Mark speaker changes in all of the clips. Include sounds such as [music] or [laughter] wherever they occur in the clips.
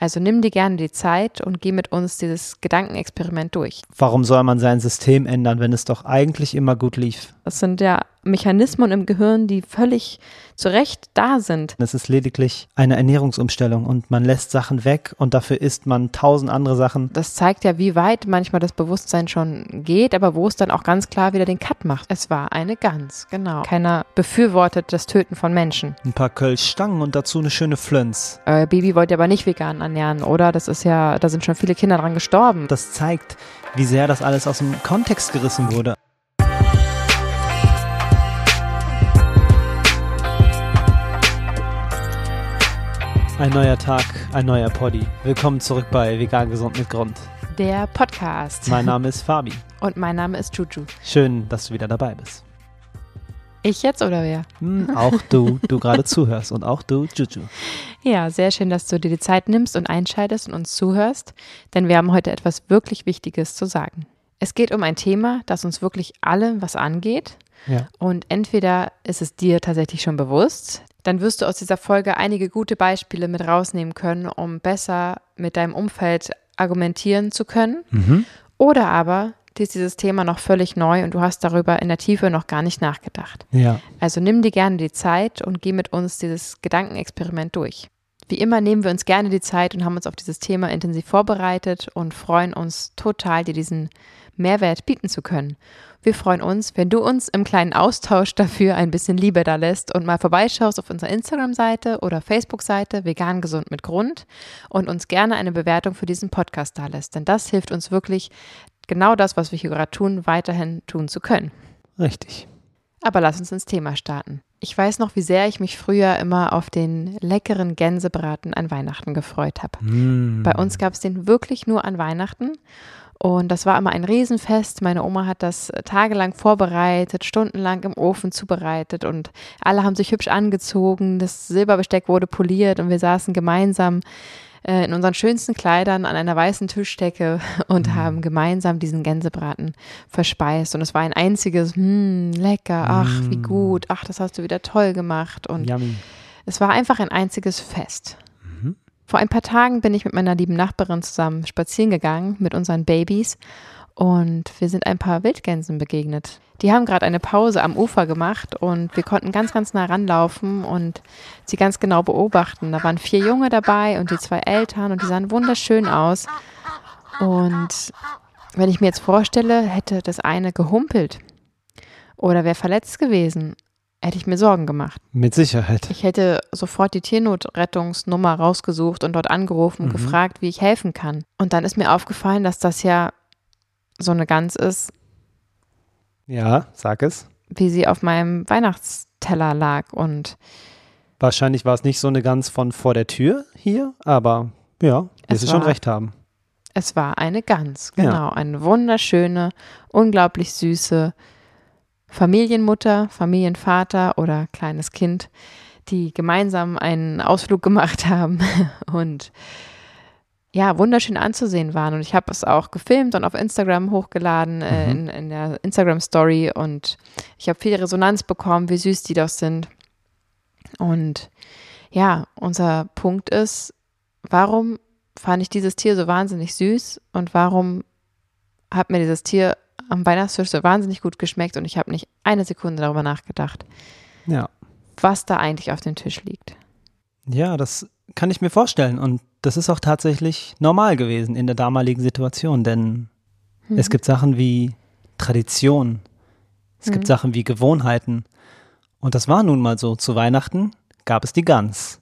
Speaker 1: Also nimm dir gerne die Zeit und geh mit uns dieses Gedankenexperiment durch.
Speaker 2: Warum soll man sein System ändern, wenn es doch eigentlich immer gut lief?
Speaker 1: Das sind ja Mechanismen im Gehirn, die völlig zu Recht da sind.
Speaker 2: Es ist lediglich eine Ernährungsumstellung und man lässt Sachen weg und dafür isst man tausend andere Sachen.
Speaker 1: Das zeigt ja, wie weit manchmal das Bewusstsein schon geht, aber wo es dann auch ganz klar wieder den Cut macht. Es war eine Gans, genau. Keiner befürwortet das Töten von Menschen.
Speaker 2: Ein paar Kölschstangen und dazu eine schöne Flönz.
Speaker 1: Äh, Baby wollte aber nicht vegan ernähren, oder? Das ist ja, da sind schon viele Kinder dran gestorben.
Speaker 2: Das zeigt, wie sehr das alles aus dem Kontext gerissen wurde. Ein neuer Tag, ein neuer Poddy. Willkommen zurück bei Vegan Gesund mit Grund.
Speaker 1: Der Podcast.
Speaker 2: Mein Name ist Fabi. [laughs]
Speaker 1: Und mein Name ist Juju.
Speaker 2: Schön, dass du wieder dabei bist.
Speaker 1: Ich jetzt oder wer?
Speaker 2: Hm, auch du, du gerade zuhörst und auch du, Juju.
Speaker 1: Ja, sehr schön, dass du dir die Zeit nimmst und einschaltest und uns zuhörst, denn wir haben heute etwas wirklich Wichtiges zu sagen. Es geht um ein Thema, das uns wirklich alle was angeht.
Speaker 2: Ja.
Speaker 1: Und entweder ist es dir tatsächlich schon bewusst, dann wirst du aus dieser Folge einige gute Beispiele mit rausnehmen können, um besser mit deinem Umfeld argumentieren zu können.
Speaker 2: Mhm.
Speaker 1: Oder aber dir ist dieses Thema noch völlig neu und du hast darüber in der Tiefe noch gar nicht nachgedacht.
Speaker 2: Ja.
Speaker 1: Also nimm dir gerne die Zeit und geh mit uns dieses Gedankenexperiment durch. Wie immer nehmen wir uns gerne die Zeit und haben uns auf dieses Thema intensiv vorbereitet und freuen uns total, dir diesen Mehrwert bieten zu können. Wir freuen uns, wenn du uns im kleinen Austausch dafür ein bisschen Liebe da lässt und mal vorbeischaust auf unserer Instagram-Seite oder Facebook-Seite Vegan Gesund mit Grund und uns gerne eine Bewertung für diesen Podcast da lässt. Denn das hilft uns wirklich, genau das, was wir hier gerade tun, weiterhin tun zu können.
Speaker 2: Richtig.
Speaker 1: Aber lass uns ins Thema starten. Ich weiß noch, wie sehr ich mich früher immer auf den leckeren Gänsebraten an Weihnachten gefreut habe.
Speaker 2: Mm.
Speaker 1: Bei uns gab es den wirklich nur an Weihnachten. Und das war immer ein Riesenfest. Meine Oma hat das tagelang vorbereitet, stundenlang im Ofen zubereitet und alle haben sich hübsch angezogen. Das Silberbesteck wurde poliert und wir saßen gemeinsam äh, in unseren schönsten Kleidern an einer weißen Tischdecke [laughs] und
Speaker 2: Mhm.
Speaker 1: haben gemeinsam diesen Gänsebraten verspeist. Und es war ein einziges, hm, lecker, ach, wie
Speaker 2: Mm.
Speaker 1: gut, ach, das hast du wieder toll gemacht. Und
Speaker 2: Yummy.
Speaker 1: es war einfach ein einziges Fest. Vor ein paar Tagen bin ich mit meiner lieben Nachbarin zusammen spazieren gegangen mit unseren Babys und wir sind ein paar Wildgänsen begegnet. Die haben gerade eine Pause am Ufer gemacht und wir konnten ganz, ganz nah ranlaufen und sie ganz genau beobachten. Da waren vier Junge dabei und die zwei Eltern und die sahen wunderschön aus. Und wenn ich mir jetzt vorstelle, hätte das eine gehumpelt oder wäre verletzt gewesen, hätte ich mir Sorgen gemacht.
Speaker 2: Mit Sicherheit.
Speaker 1: Ich hätte sofort die Tiernotrettungsnummer rausgesucht und dort angerufen und
Speaker 2: Mhm.
Speaker 1: gefragt, wie ich helfen kann. Und dann ist mir aufgefallen, dass das ja so eine Gans ist,
Speaker 2: Ja, sag es.
Speaker 1: wie sie auf meinem Weihnachtsteller lag. Und
Speaker 2: Wahrscheinlich war es nicht so eine Gans von vor der Tür hier, aber ja,
Speaker 1: Es
Speaker 2: wirst du schon recht haben.
Speaker 1: es war eine Gans,
Speaker 2: Ja.
Speaker 1: genau. Eine wunderschöne, unglaublich süße Familienmutter, Familienvater oder kleines Kind, die gemeinsam einen Ausflug gemacht [laughs] haben und ja, wunderschön anzusehen waren. Und ich habe es auch gefilmt und auf Instagram hochgeladen, äh,
Speaker 2: Mhm.
Speaker 1: in, in der Instagram-Story. Und ich habe viel Resonanz bekommen, wie süß die doch sind. Und ja, unser Punkt ist, warum fand ich dieses Tier so wahnsinnig süß und warum hat mir dieses Tier am Weihnachtstisch so wahnsinnig gut geschmeckt und ich habe nicht eine Sekunde darüber nachgedacht,
Speaker 2: Ja.
Speaker 1: was da eigentlich auf dem Tisch liegt.
Speaker 2: Ja, das kann ich mir vorstellen. Und das ist auch tatsächlich normal gewesen in der damaligen Situation, denn
Speaker 1: Mhm.
Speaker 2: es gibt Sachen wie Tradition, es gibt
Speaker 1: Mhm.
Speaker 2: Sachen wie Gewohnheiten. Und das war nun mal so. Zu Weihnachten gab es die Gans.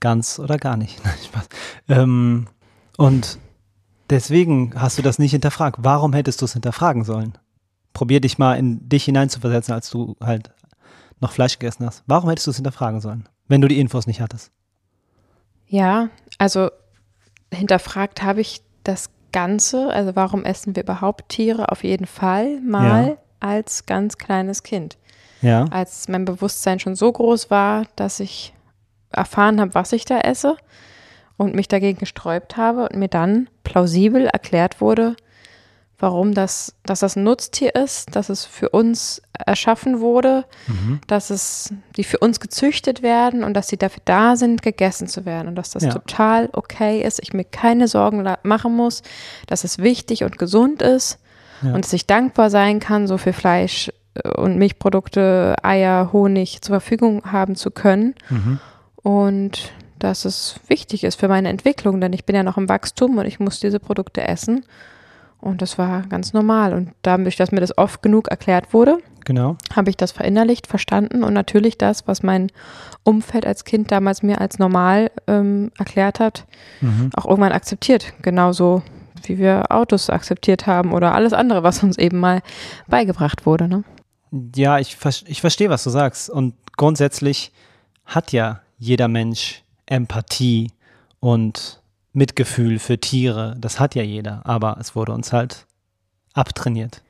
Speaker 2: Gans oder gar nicht. [laughs] Nein, Spaß. Ähm, und deswegen hast du das nicht hinterfragt. Warum hättest du es hinterfragen sollen? Probier dich mal in dich hineinzuversetzen, als du halt noch Fleisch gegessen hast. Warum hättest du es hinterfragen sollen, wenn du die Infos nicht hattest?
Speaker 1: Ja, also hinterfragt habe ich das Ganze, also warum essen wir überhaupt Tiere? Auf jeden Fall mal
Speaker 2: Ja.
Speaker 1: als ganz kleines Kind.
Speaker 2: Ja.
Speaker 1: Als mein Bewusstsein schon so groß war, dass ich erfahren habe, was ich da esse und mich dagegen gesträubt habe und mir dann plausibel erklärt wurde, warum das, dass das ein Nutztier ist, dass es für uns erschaffen wurde,
Speaker 2: Mhm.
Speaker 1: dass es, die für uns gezüchtet werden und dass sie dafür da sind, gegessen zu werden und dass das
Speaker 2: Ja.
Speaker 1: total okay ist, ich mir keine Sorgen machen muss, dass es wichtig und gesund ist
Speaker 2: Ja.
Speaker 1: und dass ich dankbar sein kann, so viel Fleisch äh, und Milchprodukte, Eier, Honig zur Verfügung haben zu können
Speaker 2: Mhm.
Speaker 1: und dass es wichtig ist für meine Entwicklung, denn ich bin ja noch im Wachstum und ich muss diese Produkte essen. Und das war ganz normal. Und dadurch, dass mir das oft genug erklärt wurde,
Speaker 2: Genau.
Speaker 1: habe ich das verinnerlicht, verstanden und natürlich das, was mein Umfeld als Kind damals mir als normal ähm, erklärt hat,
Speaker 2: Mhm.
Speaker 1: auch irgendwann akzeptiert. Genauso wie wir Autos akzeptiert haben oder alles andere, was uns eben mal beigebracht wurde. Ne?
Speaker 2: Ja, ich, ich verstehe, was du sagst. Und grundsätzlich hat ja jeder Mensch Empathie und Mitgefühl für Tiere. Das hat ja jeder. Aber es wurde uns halt abtrainiert.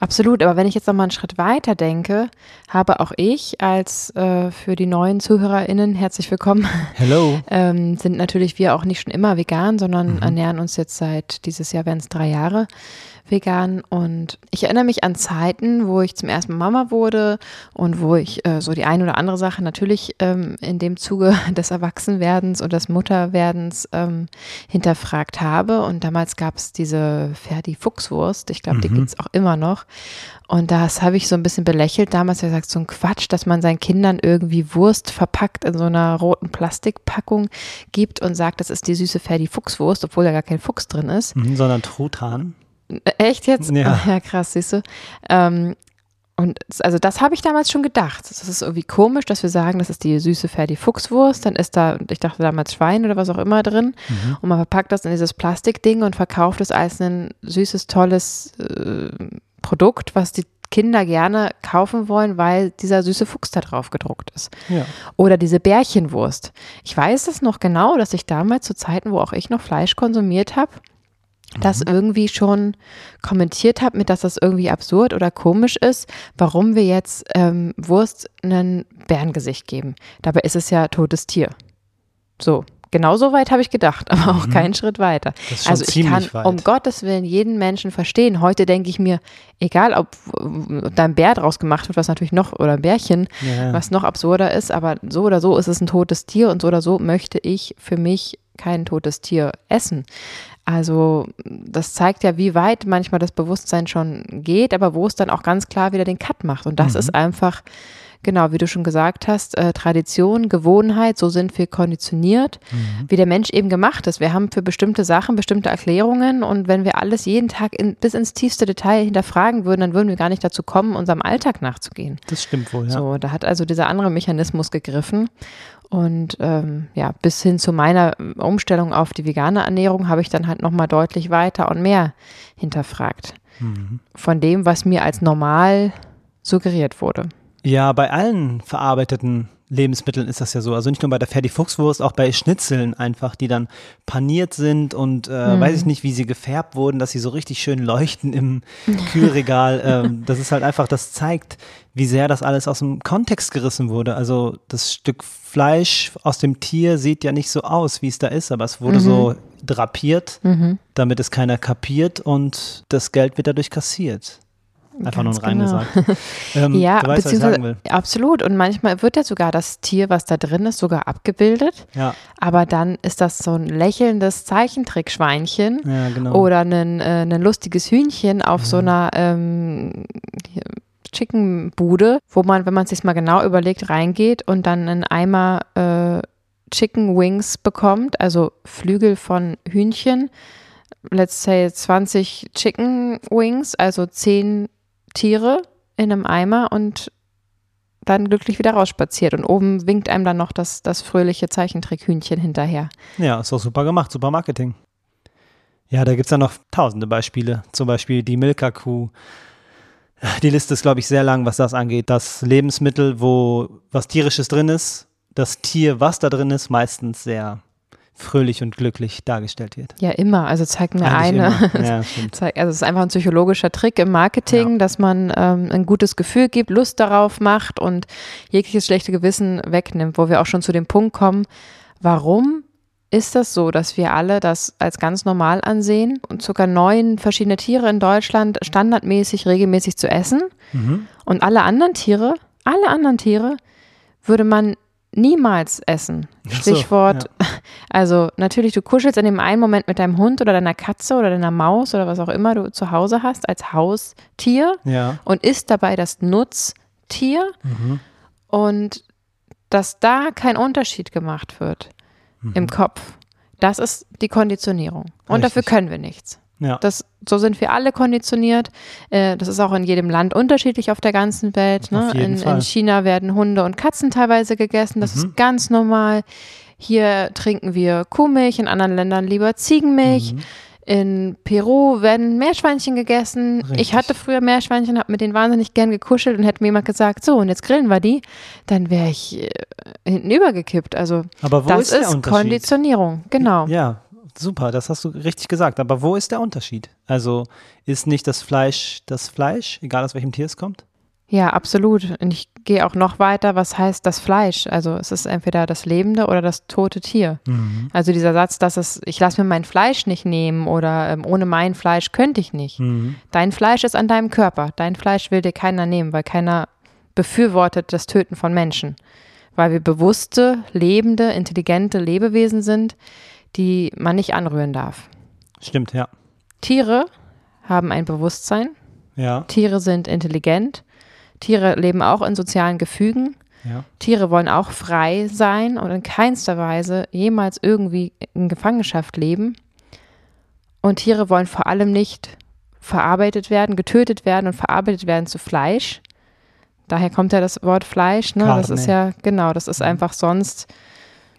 Speaker 1: Absolut, aber wenn ich jetzt noch mal einen Schritt weiter denke, habe auch ich als äh, für die neuen ZuhörerInnen herzlich willkommen,
Speaker 2: Hello. [laughs]
Speaker 1: ähm, sind natürlich wir auch nicht schon immer vegan, sondern
Speaker 2: Mhm.
Speaker 1: ernähren uns jetzt seit dieses Jahr werden es drei Jahre vegan. Und ich erinnere mich an Zeiten, wo ich zum ersten Mal Mama wurde und wo ich äh, so die eine oder andere Sache natürlich ähm, in dem Zuge [laughs] des Erwachsenwerdens und des Mutterwerdens ähm, hinterfragt habe. Und damals gab es diese Ferdi Fuchswurst. Ich glaube, die
Speaker 2: Mhm.
Speaker 1: gibt's auch immer noch. Und das habe ich so ein bisschen belächelt. Damals ich gesagt, so ein Quatsch, dass man seinen Kindern irgendwie Wurst verpackt in so einer roten Plastikpackung gibt und sagt, das ist die süße Ferdi Fuchswurst, obwohl da gar kein Fuchs drin ist.
Speaker 2: Mhm, sondern Truthahn.
Speaker 1: Echt jetzt?
Speaker 2: Ja.
Speaker 1: Ach, ja, krass, siehst du. Ähm, und also das habe ich damals schon gedacht. Das ist irgendwie komisch, dass wir sagen, das ist die süße Ferdi Fuchswurst. Dann ist da, ich dachte damals Schwein oder was auch immer drin.
Speaker 2: Mhm.
Speaker 1: Und man verpackt das in dieses Plastikding und verkauft es als ein süßes, tolles äh, Produkt, was die Kinder gerne kaufen wollen, weil dieser süße Fuchs da drauf gedruckt ist.
Speaker 2: Ja.
Speaker 1: Oder diese Bärchenwurst. Ich weiß es noch genau, dass ich damals zu Zeiten, wo auch ich noch Fleisch konsumiert habe, das irgendwie schon kommentiert habe, mit dass das irgendwie absurd oder komisch ist, warum wir jetzt ähm, Wurst ein Bärengesicht geben. Dabei ist es ja totes Tier. So, genau so weit habe ich gedacht, [laughs] aber auch keinen Schritt weiter. Also ich kann
Speaker 2: weit.
Speaker 1: um Gottes Willen jeden Menschen verstehen. Heute denke ich mir, egal ob da ein Bär draus gemacht wird, was natürlich noch, oder ein Bärchen,
Speaker 2: Ja.
Speaker 1: was noch absurder ist, aber so oder so ist es ein totes Tier und so oder so möchte ich für mich kein totes Tier essen. Also das zeigt ja, wie weit manchmal das Bewusstsein schon geht, aber wo es dann auch ganz klar wieder den Cut macht. Und das
Speaker 2: Mhm.
Speaker 1: ist einfach, genau, wie du schon gesagt hast, äh, Tradition, Gewohnheit, so sind wir konditioniert,
Speaker 2: Mhm.
Speaker 1: wie der Mensch eben gemacht ist. Wir haben für bestimmte Sachen bestimmte Erklärungen und wenn wir alles jeden Tag in, bis ins tiefste Detail hinterfragen würden, dann würden wir gar nicht dazu kommen, unserem Alltag nachzugehen.
Speaker 2: Das stimmt wohl, ja.
Speaker 1: So, da hat also dieser andere Mechanismus gegriffen. Und ähm, ja, bis hin zu meiner Umstellung auf die vegane Ernährung habe ich dann halt nochmal deutlich weiter und mehr hinterfragt.
Speaker 2: Mhm.
Speaker 1: Von dem, was mir als normal suggeriert wurde.
Speaker 2: Ja, bei allen verarbeiteten Lebensmitteln ist das ja so. Also nicht nur bei der Ferdi Fuchswurst, auch bei Schnitzeln einfach, die dann paniert sind und äh,
Speaker 1: Mhm.
Speaker 2: weiß ich nicht, wie sie gefärbt wurden, dass sie so richtig schön leuchten im [laughs] Kühlregal. ähm, das ist halt einfach, das zeigt, wie sehr das alles aus dem Kontext gerissen wurde. Also das Stück Fleisch aus dem Tier sieht ja nicht so aus, wie es da ist, aber es wurde
Speaker 1: Mhm.
Speaker 2: so drapiert,
Speaker 1: Mhm.
Speaker 2: damit es keiner kapiert und das Geld wird dadurch kassiert. Einfach
Speaker 1: Ganz
Speaker 2: nur rein
Speaker 1: genau.
Speaker 2: gesagt. [laughs] Ähm,
Speaker 1: Ja,
Speaker 2: du weißt,
Speaker 1: beziehungsweise, absolut. Und manchmal wird ja sogar das Tier, was da drin ist, sogar abgebildet.
Speaker 2: Ja,
Speaker 1: Aber dann ist das so ein lächelndes Zeichentrickschweinchen.
Speaker 2: ja, genau.
Speaker 1: Oder ein, äh, ein lustiges Hühnchen auf so einer ähm, hier, Chicken-Bude, wo man, wenn man es sich mal genau überlegt, reingeht und dann einen Eimer äh, Chicken Wings bekommt, also Flügel von Hühnchen, let's say 20 Chicken Wings, also 10 Tiere in einem Eimer und dann glücklich wieder rausspaziert. Und oben winkt einem dann noch das, das fröhliche Zeichentrickhühnchen hinterher.
Speaker 2: Ja, ist doch super gemacht, super Marketing. Ja, da gibt es ja noch tausende Beispiele. Zum Beispiel die Milka-Kuh. Die Liste ist, glaube ich, sehr lang, was das angeht. Das Lebensmittel, wo was Tierisches drin ist, das Tier, was da drin ist, meistens sehr fröhlich und glücklich dargestellt wird.
Speaker 1: Ja, immer. Also zeig mir
Speaker 2: Eigentlich
Speaker 1: eine. [laughs]
Speaker 2: Ja,
Speaker 1: Also es ist einfach ein psychologischer Trick im Marketing, dass man ähm, ein gutes Gefühl gibt, Lust darauf macht und jegliches schlechte Gewissen wegnimmt, wo wir auch schon zu dem Punkt kommen, warum ist das so, dass wir alle das als ganz normal ansehen und sogar neun verschiedene Tiere in Deutschland standardmäßig regelmäßig zu essen.
Speaker 2: Mhm.
Speaker 1: Und alle anderen Tiere, alle anderen Tiere würde man niemals essen.
Speaker 2: Ach so,
Speaker 1: Stichwort, [laughs] also natürlich, du kuschelst in dem einen Moment mit deinem Hund oder deiner Katze oder deiner Maus oder was auch immer du zu Hause hast als Haustier
Speaker 2: Ja.
Speaker 1: und isst dabei das Nutztier
Speaker 2: Mhm.
Speaker 1: und dass da kein Unterschied gemacht wird im Kopf. Das ist die Konditionierung. Und dafür
Speaker 2: Richtig.
Speaker 1: können wir nichts.
Speaker 2: Ja.
Speaker 1: Das, so sind wir alle konditioniert. Äh, das ist auch in jedem Land unterschiedlich auf der ganzen Welt. Ne? In, in China werden Hunde und Katzen teilweise gegessen. Das
Speaker 2: Mhm.
Speaker 1: ist ganz normal. Hier trinken wir Kuhmilch, in anderen Ländern lieber Ziegenmilch.
Speaker 2: Mhm.
Speaker 1: In Peru werden Meerschweinchen gegessen. Ich
Speaker 2: Richtig.
Speaker 1: hatte früher Meerschweinchen, habe mit denen wahnsinnig gern gekuschelt und hätte mir jemand gesagt, so und jetzt grillen wir die, dann wäre ich äh, hinten übergekippt. Also
Speaker 2: Aber wo
Speaker 1: das
Speaker 2: ist
Speaker 1: ist? Konditionierung, genau.
Speaker 2: Ja, super, das hast du richtig gesagt. Aber wo ist der Unterschied? Also ist nicht das Fleisch das Fleisch, egal aus welchem Tier es kommt?
Speaker 1: Ja, absolut. Und ich gehe auch noch weiter, was heißt das Fleisch? Also es ist entweder das lebende oder das tote Tier.
Speaker 2: Mhm.
Speaker 1: Also dieser Satz, dass es, ich lasse mir mein Fleisch nicht nehmen oder ähm, ohne mein Fleisch könnte ich nicht.
Speaker 2: Mhm.
Speaker 1: Dein Fleisch ist an deinem Körper. Dein Fleisch will dir keiner nehmen, weil keiner befürwortet das Töten von Menschen. Weil wir bewusste, lebende, intelligente Lebewesen sind, die man nicht anrühren darf.
Speaker 2: Stimmt, ja.
Speaker 1: Tiere haben ein Bewusstsein.
Speaker 2: Ja,
Speaker 1: Tiere sind intelligent. Tiere leben auch in sozialen Gefügen.
Speaker 2: ja.
Speaker 1: Tiere wollen auch frei sein und in keinster Weise jemals irgendwie in Gefangenschaft leben. Und Tiere wollen vor allem nicht verarbeitet werden, getötet werden und verarbeitet werden zu Fleisch. Daher kommt ja das Wort Fleisch. Ne? Das ist ja, genau, das ist einfach sonst.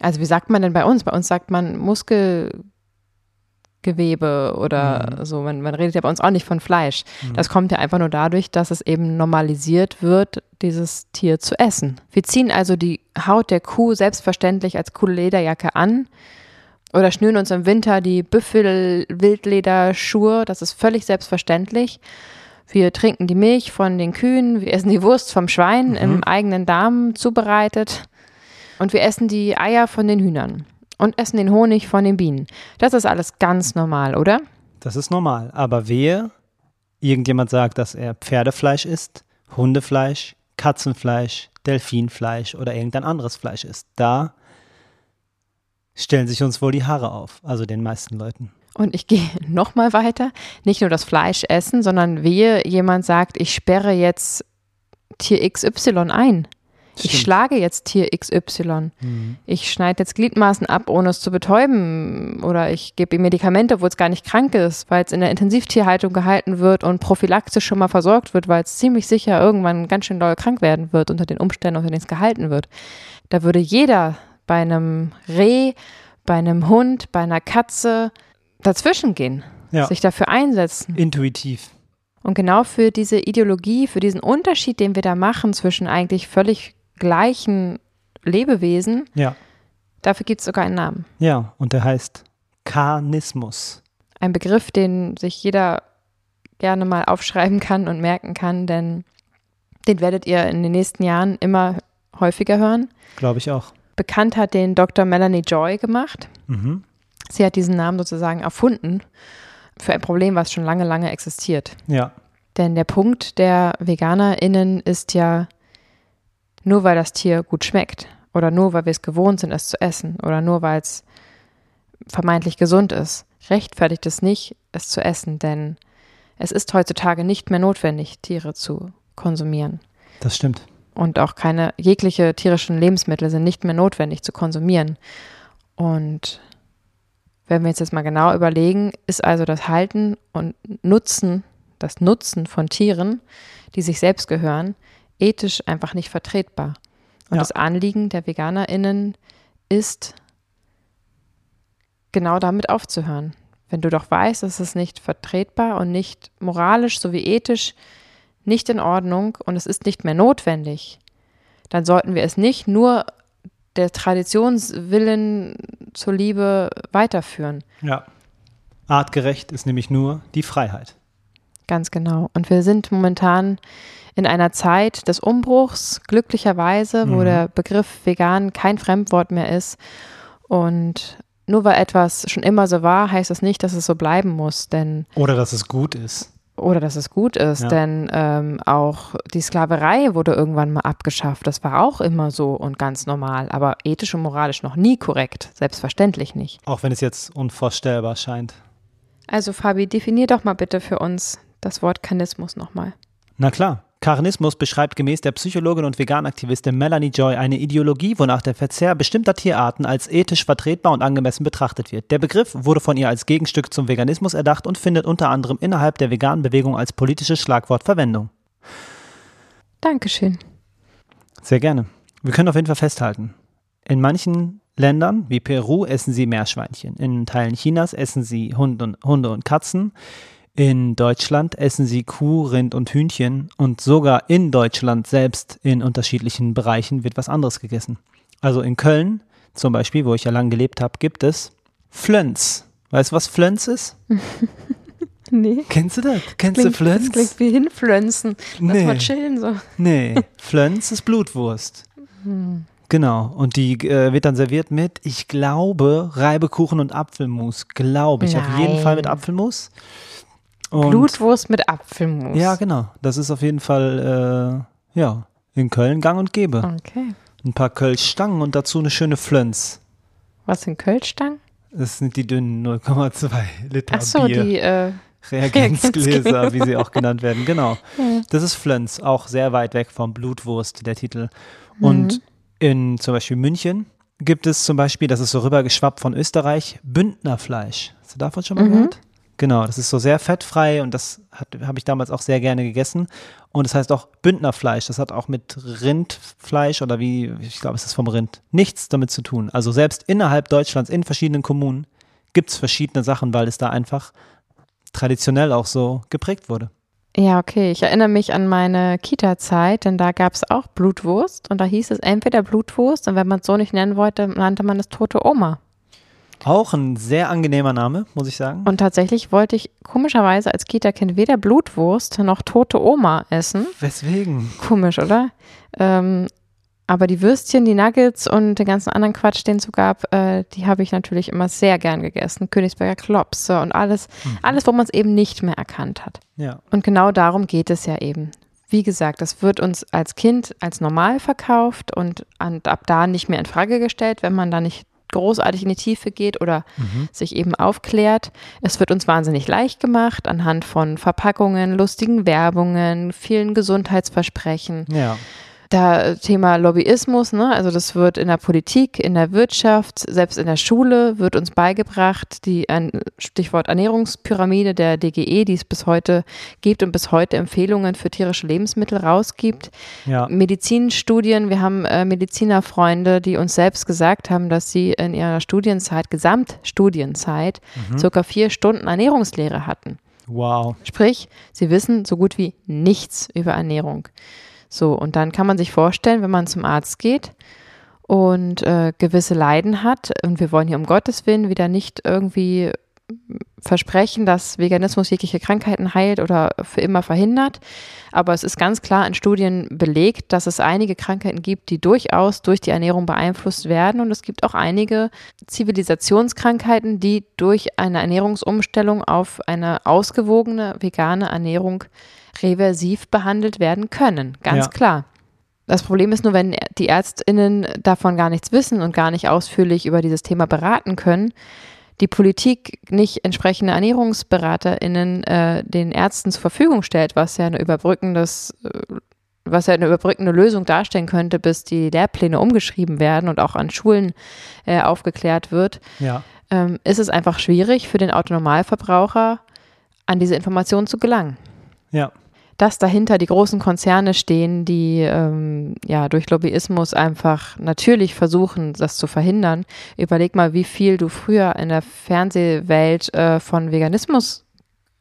Speaker 1: Also, wie sagt man denn bei uns? Bei uns sagt man Muskelgewebe oder
Speaker 2: Mhm.
Speaker 1: so. Man, man redet ja bei uns auch nicht von Fleisch.
Speaker 2: Mhm.
Speaker 1: Das kommt ja einfach nur dadurch, dass es eben normalisiert wird, dieses Tier zu essen. Wir ziehen also die Haut der Kuh selbstverständlich als coole Lederjacke an oder schnüren uns im Winter die Büffel-Wildlederschuhe. Das ist völlig selbstverständlich. Wir trinken die Milch von den Kühen, wir essen die Wurst vom Schwein im eigenen Darm zubereitet und wir essen die Eier von den Hühnern und essen den Honig von den Bienen. Das ist alles ganz normal, oder?
Speaker 2: Das ist normal. Aber wehe, irgendjemand sagt, dass er Pferdefleisch isst, Hundefleisch, Katzenfleisch, Delfinfleisch oder irgendein anderes Fleisch isst. Da stellen sich uns wohl die Haare auf, also den meisten Leuten.
Speaker 1: Und ich gehe [laughs] noch mal weiter. Nicht nur das Fleisch essen, sondern wehe, jemand sagt, ich sperre jetzt Tier XY ein. Ich
Speaker 2: Stimmt.
Speaker 1: schlage jetzt Tier XY.
Speaker 2: Mhm.
Speaker 1: Ich schneide jetzt Gliedmaßen ab, ohne es zu betäuben. Oder ich gebe ihm Medikamente, wo es gar nicht krank ist, weil es in der Intensivtierhaltung gehalten wird und prophylaktisch schon mal versorgt wird, weil es ziemlich sicher irgendwann ganz schön doll krank werden wird unter den Umständen, unter denen es gehalten wird. Da würde jeder bei einem Reh, bei einem Hund, bei einer Katze dazwischen gehen,
Speaker 2: Ja.
Speaker 1: sich dafür einsetzen.
Speaker 2: Intuitiv.
Speaker 1: Und genau für diese Ideologie, für diesen Unterschied, den wir da machen zwischen eigentlich völlig gleichen Lebewesen,
Speaker 2: Ja.
Speaker 1: dafür gibt es sogar einen Namen.
Speaker 2: Ja, und der heißt Karnismus.
Speaker 1: Ein Begriff, den sich jeder gerne mal aufschreiben kann und merken kann, denn den werdet ihr in den nächsten Jahren immer häufiger hören.
Speaker 2: Glaube ich auch.
Speaker 1: Bekannt hat den Dr. Melanie Joy gemacht.
Speaker 2: Mhm.
Speaker 1: Sie hat diesen Namen sozusagen erfunden für ein Problem, was schon lange, lange existiert.
Speaker 2: Ja.
Speaker 1: Denn der Punkt der VeganerInnen ist ja, nur weil das Tier gut schmeckt oder nur weil wir es gewohnt sind, es zu essen oder nur weil es vermeintlich gesund ist, rechtfertigt es nicht, es zu essen, denn es ist heutzutage nicht mehr notwendig, Tiere zu konsumieren.
Speaker 2: Das stimmt.
Speaker 1: Und auch keine jegliche tierischen Lebensmittel sind nicht mehr notwendig zu konsumieren. Und wenn wir uns jetzt mal genau überlegen, ist also das Halten und Nutzen, das Nutzen von Tieren, die sich selbst gehören, ethisch einfach nicht vertretbar. Und
Speaker 2: Ja.
Speaker 1: das Anliegen der VeganerInnen ist, genau damit aufzuhören. Wenn du doch weißt, es ist nicht vertretbar und nicht moralisch sowie ethisch nicht in Ordnung und es ist nicht mehr notwendig, dann sollten wir es nicht nur der Traditionswillen zuliebe weiterführen.
Speaker 2: Ja. Artgerecht ist nämlich nur die Freiheit.
Speaker 1: Ganz genau. Und wir sind momentan in einer Zeit des Umbruchs, glücklicherweise, wo
Speaker 2: Mhm.
Speaker 1: der Begriff vegan kein Fremdwort mehr ist und nur weil etwas schon immer so war, heißt das nicht, dass es so bleiben muss, denn
Speaker 2: Oder dass es gut ist.
Speaker 1: oder dass es gut ist,
Speaker 2: Ja.
Speaker 1: denn ähm, auch die Sklaverei wurde irgendwann mal abgeschafft. Das war auch immer so und ganz normal, aber ethisch und moralisch noch nie korrekt, selbstverständlich nicht.
Speaker 2: Auch wenn es jetzt unvorstellbar scheint.
Speaker 1: Also Fabi, definier doch mal bitte für uns das Wort Kanismus nochmal.
Speaker 2: Na klar. Karnismus beschreibt gemäß der Psychologin und Veganaktivistin Melanie Joy eine Ideologie, wonach der Verzehr bestimmter Tierarten als ethisch vertretbar und angemessen betrachtet wird. Der Begriff wurde von ihr als Gegenstück zum Veganismus erdacht und findet unter anderem innerhalb der veganen Bewegung als politisches Schlagwort Verwendung.
Speaker 1: Dankeschön.
Speaker 2: Sehr gerne. Wir können auf jeden Fall festhalten. In manchen Ländern wie Peru essen sie Meerschweinchen. In Teilen Chinas essen sie Hunde und, Hunde und Katzen. In Deutschland essen sie Kuh, Rind und Hühnchen. Und sogar in Deutschland selbst in unterschiedlichen Bereichen wird was anderes gegessen. Also in Köln zum Beispiel, wo ich ja lange gelebt habe, gibt es Flöns. Weißt du, was Flöns ist? [laughs]
Speaker 1: Nee.
Speaker 2: Kennst du das? Kennst
Speaker 1: Klingt,
Speaker 2: du Flöns?
Speaker 1: das klingt wie hinflönzen. Lass
Speaker 2: Nee.
Speaker 1: mal chillen so.
Speaker 2: Nee, [laughs] Flöns ist Blutwurst. Genau. Und die äh, wird dann serviert mit, ich glaube, Reibekuchen und Apfelmus. Glaube ich. Auf jeden Fall mit
Speaker 1: Nein.
Speaker 2: Apfelmus. Und
Speaker 1: Blutwurst mit Apfelmus.
Speaker 2: Ja, genau. Das ist auf jeden Fall, äh, ja, in Köln gang und gäbe.
Speaker 1: Okay.
Speaker 2: Ein paar Kölschstangen und dazu eine schöne Flöns.
Speaker 1: Was sind Kölschstangen?
Speaker 2: Das sind die dünnen 0,2 Liter
Speaker 1: Ach so,
Speaker 2: Bier.
Speaker 1: die, äh,
Speaker 2: Reagenzgläser, wie sie auch genannt werden. Genau. [laughs]
Speaker 1: Ja.
Speaker 2: Das ist Flöns, auch sehr weit weg vom Blutwurst, der Titel. Und in zum Beispiel München gibt es zum Beispiel, das ist so rübergeschwappt von Österreich, Bündnerfleisch. Hast du davon schon mal
Speaker 1: Mhm.
Speaker 2: gehört? Genau, das ist so sehr fettfrei und das habe ich damals auch sehr gerne gegessen. Und das heißt auch Bündnerfleisch. Das hat auch mit Rindfleisch oder wie, ich glaube, es ist vom Rind, nichts damit zu tun. Also selbst innerhalb Deutschlands, in verschiedenen Kommunen, gibt es verschiedene Sachen, weil es da einfach traditionell auch so geprägt wurde.
Speaker 1: Ja, okay. Ich erinnere mich an meine Kita-Zeit, denn da gab es auch Blutwurst und da hieß es entweder Blutwurst und wenn man es so nicht nennen wollte, nannte man es tote Oma.
Speaker 2: Auch ein sehr angenehmer Name, muss ich sagen.
Speaker 1: Und tatsächlich wollte ich komischerweise als Kita-Kind weder Blutwurst noch tote Oma essen.
Speaker 2: Weswegen?
Speaker 1: Komisch, oder? Ähm, aber die Würstchen, die Nuggets und den ganzen anderen Quatsch, den es so gab, äh, die habe ich natürlich immer sehr gern gegessen. Königsberger Klopse und alles, alles, wo man es eben nicht mehr erkannt hat.
Speaker 2: Ja.
Speaker 1: Und genau darum geht es ja eben. Wie gesagt, das wird uns als Kind als normal verkauft und an, ab da nicht mehr in Frage gestellt, wenn man da nicht großartig in die Tiefe geht oder sich eben aufklärt. Es wird uns wahnsinnig leicht gemacht anhand von Verpackungen, lustigen Werbungen, vielen Gesundheitsversprechen.
Speaker 2: Ja.
Speaker 1: Da äh, Thema Lobbyismus, ne? also das wird in der Politik, in der Wirtschaft, selbst in der Schule wird uns beigebracht, die ein Stichwort Ernährungspyramide der DGE, die es bis heute gibt und bis heute Empfehlungen für tierische Lebensmittel rausgibt.
Speaker 2: Ja.
Speaker 1: Medizinstudien, wir haben äh, Medizinerfreunde, die uns selbst gesagt haben, dass sie in ihrer Studienzeit, Gesamtstudienzeit, circa vier Stunden Ernährungslehre hatten.
Speaker 2: Wow.
Speaker 1: Sprich, sie wissen so gut wie nichts über Ernährung. So, und dann kann man sich vorstellen, wenn man zum Arzt geht und äh, gewisse Leiden hat, und wir wollen hier um Gottes Willen wieder nicht irgendwie versprechen, dass Veganismus jegliche Krankheiten heilt oder für immer verhindert. Aber es ist ganz klar in Studien belegt, dass es einige Krankheiten gibt, die durchaus durch die Ernährung beeinflusst werden. Und es gibt auch einige Zivilisationskrankheiten, die durch eine Ernährungsumstellung auf eine ausgewogene vegane Ernährung reversiv behandelt werden können. Ganz
Speaker 2: Ja.
Speaker 1: klar. Das Problem ist nur, wenn die ÄrztInnen davon gar nichts wissen und gar nicht ausführlich über dieses Thema beraten können, die Politik nicht entsprechende ErnährungsberaterInnen äh, den Ärzten zur Verfügung stellt, was ja eine überbrückendes, äh, was ja eine überbrückende Lösung darstellen könnte, bis die Lehrpläne umgeschrieben werden und auch an Schulen äh, aufgeklärt wird,
Speaker 2: Ja.
Speaker 1: ähm, ist es einfach schwierig für den Autonormalverbraucher an diese Informationen zu gelangen
Speaker 2: Ja.
Speaker 1: Dass dahinter die großen Konzerne stehen, die ähm, ja durch Lobbyismus einfach natürlich versuchen, das zu verhindern. Überleg mal, wie viel du früher in der Fernsehwelt äh, von Veganismus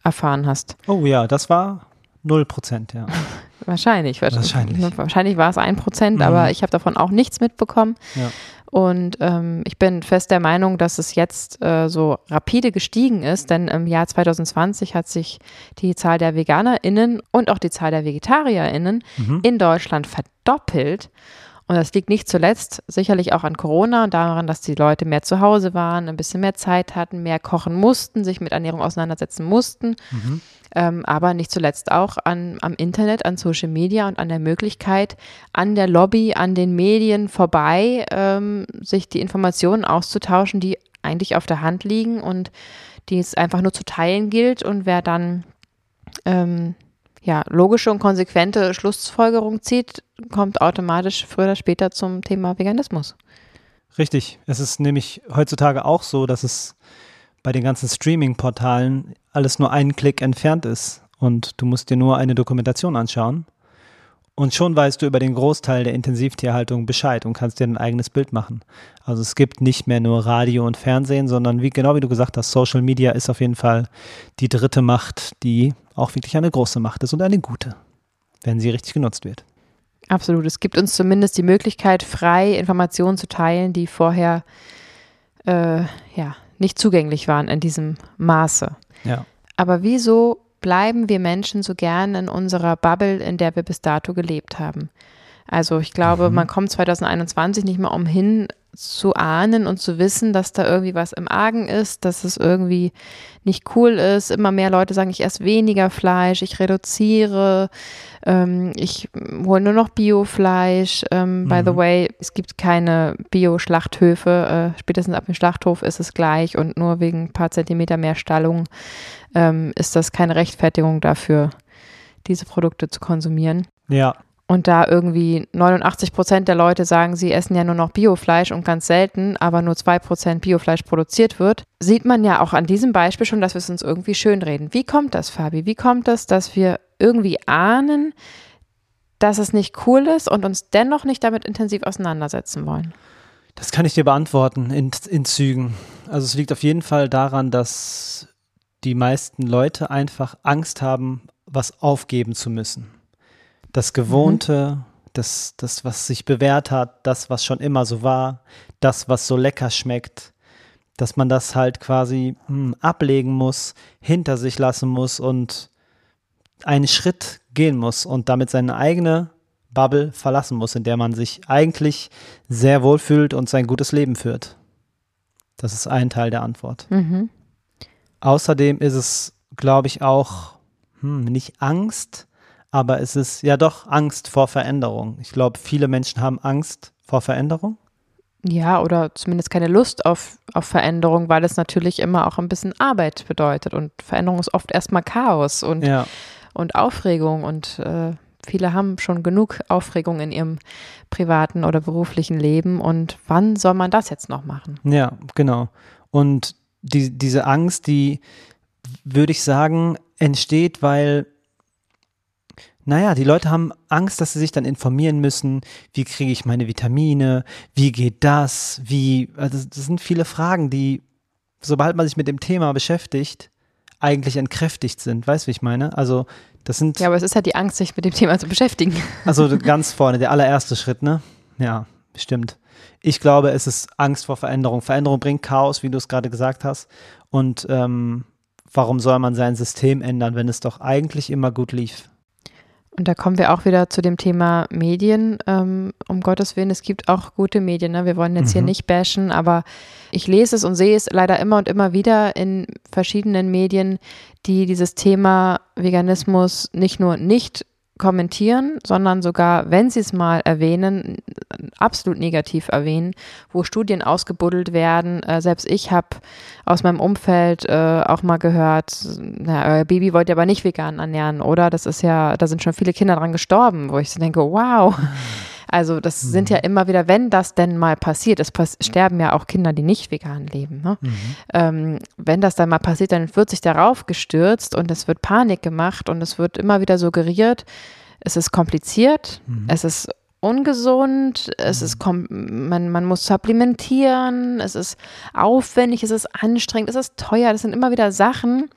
Speaker 1: erfahren hast.
Speaker 2: Oh ja, das war 0%, ja. [laughs]
Speaker 1: Wahrscheinlich.
Speaker 2: Wahrscheinlich.
Speaker 1: Wahrscheinlich war es ein Prozent,
Speaker 2: Mhm.
Speaker 1: aber ich habe davon auch nichts mitbekommen.
Speaker 2: Ja.
Speaker 1: Und ähm, ich bin fest der Meinung, dass es jetzt äh, so rapide gestiegen ist, denn im Jahr 2020 hat sich die Zahl der VeganerInnen und auch die Zahl der VegetarierInnen
Speaker 2: Mhm.
Speaker 1: in Deutschland verdoppelt. Und das liegt nicht zuletzt sicherlich auch an Corona und daran, dass die Leute mehr zu Hause waren, ein bisschen mehr Zeit hatten, mehr kochen mussten, sich mit Ernährung auseinandersetzen mussten. Mhm. Ähm, aber nicht zuletzt auch an, am Internet, an Social Media und an der Möglichkeit, an der Lobby, an den Medien vorbei, ähm, sich die Informationen auszutauschen, die eigentlich auf der Hand liegen und die es einfach nur zu teilen gilt. Und wer dann ähm, ja, logische und konsequente Schlussfolgerung zieht, kommt automatisch früher oder später zum Thema Veganismus.
Speaker 2: Richtig. Es ist nämlich heutzutage auch so, dass es bei den ganzen Streaming-Portalen alles nur einen Klick entfernt ist und du musst dir nur eine Dokumentation anschauen und schon weißt du über den Großteil der Intensivtierhaltung Bescheid und kannst dir ein eigenes Bild machen. Also es gibt nicht mehr nur Radio und Fernsehen, sondern wie genau wie du gesagt hast, Social Media ist auf jeden Fall die dritte Macht, die auch wirklich eine große Macht ist und eine gute, wenn sie richtig genutzt wird.
Speaker 1: Absolut. Es gibt uns zumindest die Möglichkeit, frei Informationen zu teilen, die vorher äh, ja, nicht zugänglich waren in diesem Maße.
Speaker 2: Ja.
Speaker 1: Aber wieso bleiben wir Menschen so gern in unserer Bubble, in der wir bis dato gelebt haben. Also ich glaube, mhm. man kommt 2021 nicht mehr umhin zu ahnen und zu wissen, dass da irgendwie was im Argen ist, dass es irgendwie nicht cool ist. Immer mehr Leute sagen, ich esse weniger Fleisch, ich reduziere, ähm, ich hole nur noch Biofleisch. Ähm, mhm. By the mhm. way, es gibt keine Bio-Schlachthöfe. Äh, spätestens ab dem Schlachthof ist es gleich und nur wegen ein paar Zentimeter mehr Stallung ähm, ist das keine Rechtfertigung dafür, diese Produkte zu konsumieren.
Speaker 2: Ja.
Speaker 1: Und da irgendwie 89 Prozent der Leute sagen, sie essen ja nur noch Biofleisch und ganz selten, aber nur zwei Prozent Biofleisch produziert wird, sieht man ja auch an diesem Beispiel schon, dass wir es uns irgendwie schönreden. Wie kommt das, Fabi? Wie kommt das, dass wir irgendwie ahnen, dass es nicht cool ist und uns dennoch nicht damit intensiv auseinandersetzen wollen?
Speaker 2: Das kann ich dir beantworten in, in Zügen. Also es liegt auf jeden Fall daran, dass die meisten Leute einfach Angst haben, was aufgeben zu müssen. Das Gewohnte, mhm. das, das, was sich bewährt hat, das, was schon immer so war, das, was so lecker schmeckt, dass man das halt quasi hm, ablegen muss, hinter sich lassen muss und einen Schritt gehen muss und damit seine eigene Bubble verlassen muss, in der man sich eigentlich sehr wohl fühlt und sein gutes Leben führt. Das ist ein Teil der Antwort. Mhm. Außerdem ist es, glaube ich, auch hm, nicht Angst, aber es ist ja doch Angst vor Veränderung. Ich glaube, viele Menschen haben Angst vor Veränderung.
Speaker 1: Ja, oder zumindest keine Lust auf, auf Veränderung, weil es natürlich immer auch ein bisschen Arbeit bedeutet. Und Veränderung ist oft erstmal Chaos und,
Speaker 2: ja.
Speaker 1: und Aufregung. Und äh, viele haben schon genug Aufregung in ihrem privaten oder beruflichen Leben. Und wann soll man das jetzt noch machen?
Speaker 2: Ja, genau. Und die, diese Angst, die, würde ich sagen, entsteht, weil, naja, die Leute haben Angst, dass sie sich dann informieren müssen, wie kriege ich meine Vitamine, wie geht das, wie, also das sind viele Fragen, die, sobald man sich mit dem Thema beschäftigt, eigentlich entkräftigt sind. Weißt du, wie ich meine? Also, das sind.
Speaker 1: Ja, aber es ist halt die Angst, sich mit dem Thema zu beschäftigen.
Speaker 2: Also [laughs] ganz vorne, der allererste Schritt, ne? Ja, stimmt. Ich glaube, es ist Angst vor Veränderung. Veränderung bringt Chaos, wie du es gerade gesagt hast. Und ähm, warum soll man sein System ändern, wenn es doch eigentlich immer gut lief?
Speaker 1: Und da kommen wir auch wieder zu dem Thema Medien. Ähm, um Gottes Willen, es gibt auch gute Medien. Ne? Wir wollen jetzt mhm. hier nicht bashen, aber ich lese es und sehe es leider immer und immer wieder in verschiedenen Medien, die dieses Thema Veganismus nicht nur nicht kommentieren, sondern sogar, wenn sie es mal erwähnen, absolut negativ erwähnen, wo Studien ausgebuddelt werden. Äh, selbst ich habe aus meinem Umfeld äh, auch mal gehört, na, euer Baby wollt ihr aber nicht vegan ernähren, oder? Das ist ja, da sind schon viele Kinder dran gestorben, wo ich so denke, wow. Also das mhm. sind ja immer wieder, wenn das denn mal passiert, es pass sterben ja auch Kinder, die nicht vegan leben. Ne? Mhm. Ähm, wenn das dann mal passiert, dann wird sich darauf gestürzt und es wird Panik gemacht und es wird immer wieder suggeriert, es ist kompliziert, mhm. es ist ungesund, es ist mhm. man, man muss supplementieren, es ist aufwendig, es ist anstrengend, es ist teuer, das sind immer wieder Sachen,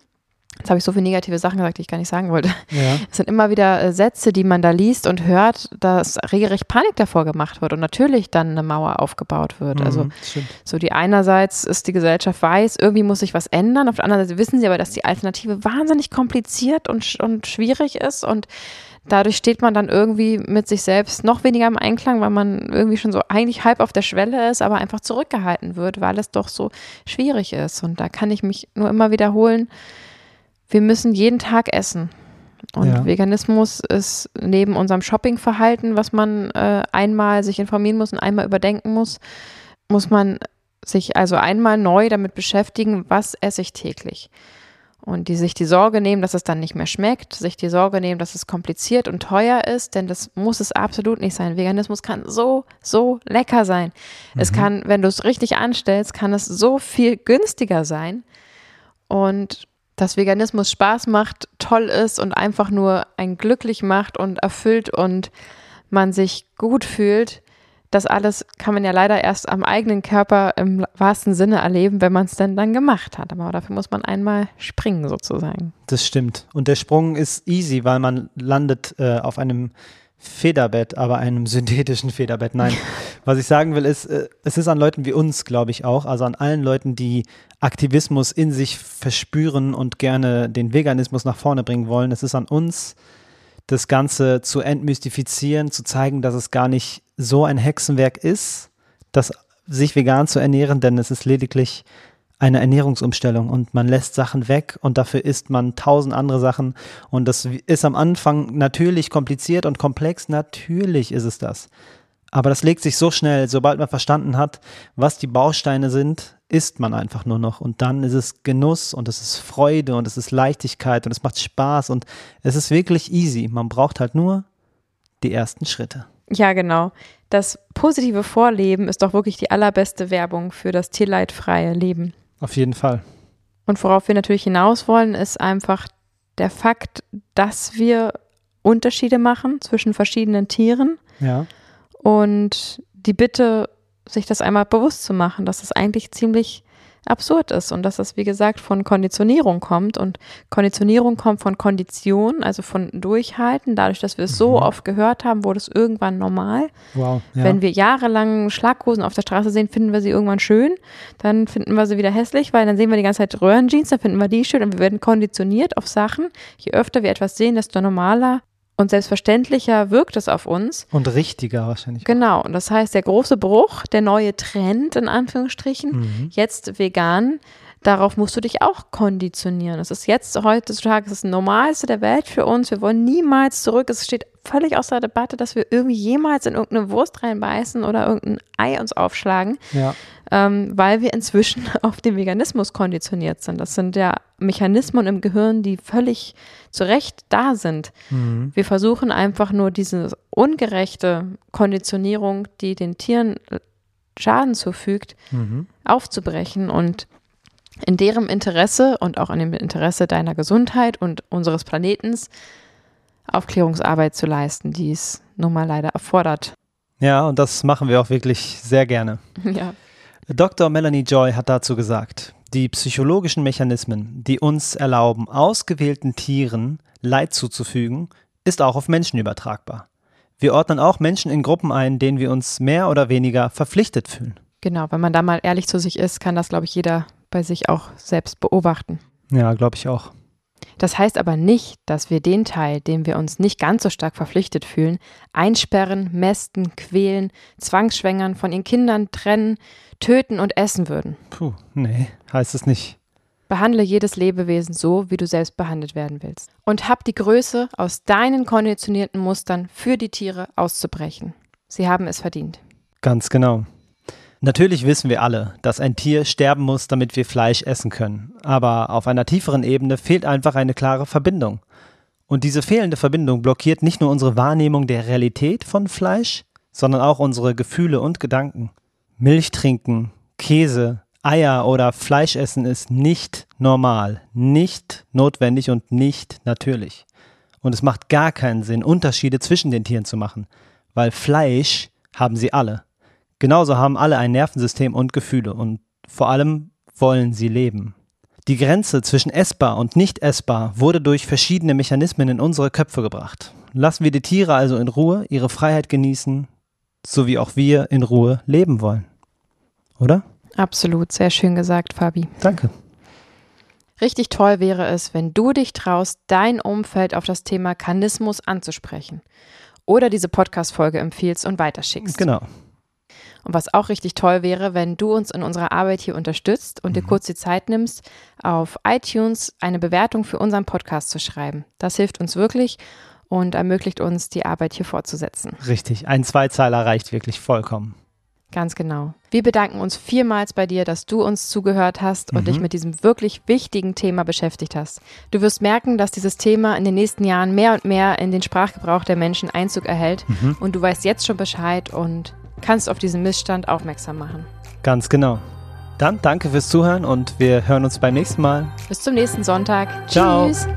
Speaker 1: Jetzt habe ich so viele negative Sachen gesagt, die ich gar nicht sagen wollte.
Speaker 2: Ja.
Speaker 1: Es sind immer wieder äh, Sätze, die man da liest und hört, dass regelrecht Panik davor gemacht wird und natürlich dann eine Mauer aufgebaut wird.
Speaker 2: Mhm,
Speaker 1: also so die einerseits ist die Gesellschaft weiß, irgendwie muss sich was ändern, auf der anderen Seite wissen sie aber, dass die Alternative wahnsinnig kompliziert und, und schwierig ist und dadurch steht man dann irgendwie mit sich selbst noch weniger im Einklang, weil man irgendwie schon so eigentlich halb auf der Schwelle ist, aber einfach zurückgehalten wird, weil es doch so schwierig ist. Und da kann ich mich nur immer wiederholen, wir müssen jeden Tag essen. Und ja. Veganismus ist neben unserem Shoppingverhalten, was man äh, einmal sich informieren muss und einmal überdenken muss, muss man sich also einmal neu damit beschäftigen, was esse ich täglich und die sich die Sorge nehmen, dass es dann nicht mehr schmeckt, sich die Sorge nehmen, dass es kompliziert und teuer ist, denn das muss es absolut nicht sein. Veganismus kann so, so lecker sein. Mhm. Es kann, wenn du es richtig anstellst, kann es so viel günstiger sein. Und dass Veganismus Spaß macht, toll ist und einfach nur ein glücklich macht und erfüllt und man sich gut fühlt, das alles kann man ja leider erst am eigenen Körper im wahrsten Sinne erleben, wenn man es denn dann gemacht hat. Aber dafür muss man einmal springen sozusagen.
Speaker 2: Das stimmt. Und der Sprung ist easy, weil man landet äh, auf einem Federbett, aber einem synthetischen Federbett. Nein, [laughs] was ich sagen will, ist, äh, es ist an Leuten wie uns, glaube ich auch, also an allen Leuten, die Aktivismus in sich verspüren und gerne den Veganismus nach vorne bringen wollen. Es ist an uns, das Ganze zu entmystifizieren, zu zeigen, dass es gar nicht so ein Hexenwerk ist, das sich vegan zu ernähren, denn es ist lediglich eine Ernährungsumstellung und man lässt Sachen weg und dafür isst man tausend andere Sachen und das ist am Anfang natürlich kompliziert und komplex, natürlich ist es das. Aber das legt sich so schnell, sobald man verstanden hat, was die Bausteine sind, isst man einfach nur noch. Und dann ist es Genuss und es ist Freude und es ist Leichtigkeit und es macht Spaß und es ist wirklich easy. Man braucht halt nur die ersten Schritte.
Speaker 1: Ja, genau. Das positive Vorleben ist doch wirklich die allerbeste Werbung für das tierleidfreie Leben.
Speaker 2: Auf jeden Fall.
Speaker 1: Und worauf wir natürlich hinaus wollen, ist einfach der Fakt, dass wir Unterschiede machen zwischen verschiedenen Tieren.
Speaker 2: Ja.
Speaker 1: Und die Bitte, sich das einmal bewusst zu machen, dass es eigentlich ziemlich absurd ist und dass das, wie gesagt, von Konditionierung kommt. Und Konditionierung kommt von Kondition, also von Durchhalten. Dadurch, dass wir es mhm. so oft gehört haben, wurde es irgendwann normal.
Speaker 2: Wow, ja.
Speaker 1: Wenn wir jahrelang Schlaghosen auf der Straße sehen, finden wir sie irgendwann schön. Dann finden wir sie wieder hässlich, weil dann sehen wir die ganze Zeit Röhrenjeans, dann finden wir die schön und wir werden konditioniert auf Sachen. Je öfter wir etwas sehen, desto normaler und selbstverständlicher wirkt es auf uns.
Speaker 2: Und richtiger wahrscheinlich.
Speaker 1: Genau. Und das heißt, der große Bruch, der neue Trend in Anführungsstrichen, mhm. jetzt vegan, darauf musst du dich auch konditionieren. Es ist jetzt heutzutage das Normalste der Welt für uns. Wir wollen niemals zurück. Es steht völlig außer Debatte, dass wir irgendwie jemals in irgendeine Wurst reinbeißen oder irgendein Ei uns aufschlagen.
Speaker 2: Ja
Speaker 1: ähm, weil wir inzwischen [laughs] auf den Veganismus konditioniert sind. Das sind ja Mechanismen im Gehirn, die völlig zu Recht da sind. Mhm. Wir versuchen einfach nur diese ungerechte Konditionierung, die den Tieren Schaden zufügt, mhm. aufzubrechen und in deren Interesse und auch in dem Interesse deiner Gesundheit und unseres Planetens Aufklärungsarbeit zu leisten, die es nun mal leider erfordert.
Speaker 2: Ja, und das machen wir auch wirklich sehr gerne. [laughs]
Speaker 1: Ja.
Speaker 2: Dr. Melanie Joy hat dazu gesagt, die psychologischen Mechanismen, die uns erlauben, ausgewählten Tieren Leid zuzufügen, ist auch auf Menschen übertragbar. Wir ordnen auch Menschen in Gruppen ein, denen wir uns mehr oder weniger verpflichtet fühlen.
Speaker 1: Genau, wenn man da mal ehrlich zu sich ist, kann das, glaube ich, jeder bei sich auch selbst beobachten.
Speaker 2: Ja, glaube ich auch.
Speaker 1: Das heißt aber nicht, dass wir den Teil, dem wir uns nicht ganz so stark verpflichtet fühlen, einsperren, mästen, quälen, zwangsschwängern, von ihren Kindern trennen, töten und essen würden.
Speaker 2: Puh, nee, heißt es nicht.
Speaker 1: Behandle jedes Lebewesen so, wie du selbst behandelt werden willst. Und hab die Größe, aus deinen konditionierten Mustern für die Tiere auszubrechen. Sie haben es verdient.
Speaker 2: Ganz genau. Natürlich wissen wir alle, dass ein Tier sterben muss, damit wir Fleisch essen können. Aber auf einer tieferen Ebene fehlt einfach eine klare Verbindung. Und diese fehlende Verbindung blockiert nicht nur unsere Wahrnehmung der Realität von Fleisch, sondern auch unsere Gefühle und Gedanken. Milch trinken, Käse, Eier oder Fleisch essen ist nicht normal, nicht notwendig und nicht natürlich. Und es macht gar keinen Sinn, Unterschiede zwischen den Tieren zu machen, weil Fleisch haben sie alle. Genauso haben alle ein Nervensystem und Gefühle und vor allem wollen sie leben. Die Grenze zwischen essbar und nicht essbar wurde durch verschiedene Mechanismen in unsere Köpfe gebracht. Lassen wir die Tiere also in Ruhe ihre Freiheit genießen, so wie auch wir in Ruhe leben wollen. Oder?
Speaker 1: Absolut, sehr schön gesagt, Fabi.
Speaker 2: Danke.
Speaker 1: Richtig toll wäre es, wenn du dich traust, dein Umfeld auf das Thema Kanismus anzusprechen oder diese Podcast-Folge empfiehlst und weiterschickst.
Speaker 2: Genau.
Speaker 1: Und was auch richtig toll wäre, wenn du uns in unserer Arbeit hier unterstützt und mhm. dir kurz die Zeit nimmst, auf iTunes eine Bewertung für unseren Podcast zu schreiben. Das hilft uns wirklich und ermöglicht uns, die Arbeit hier fortzusetzen.
Speaker 2: Richtig, ein Zweizeiler reicht wirklich vollkommen.
Speaker 1: Ganz genau. Wir bedanken uns vielmals bei dir, dass du uns zugehört hast und mhm. dich mit diesem wirklich wichtigen Thema beschäftigt hast. Du wirst merken, dass dieses Thema in den nächsten Jahren mehr und mehr in den Sprachgebrauch der Menschen Einzug erhält mhm. und du weißt jetzt schon Bescheid und kannst auf diesen Missstand aufmerksam machen.
Speaker 2: Ganz genau. Dann danke fürs Zuhören und wir hören uns beim nächsten Mal.
Speaker 1: Bis zum nächsten Sonntag.
Speaker 2: Ciao.
Speaker 1: Tschüss.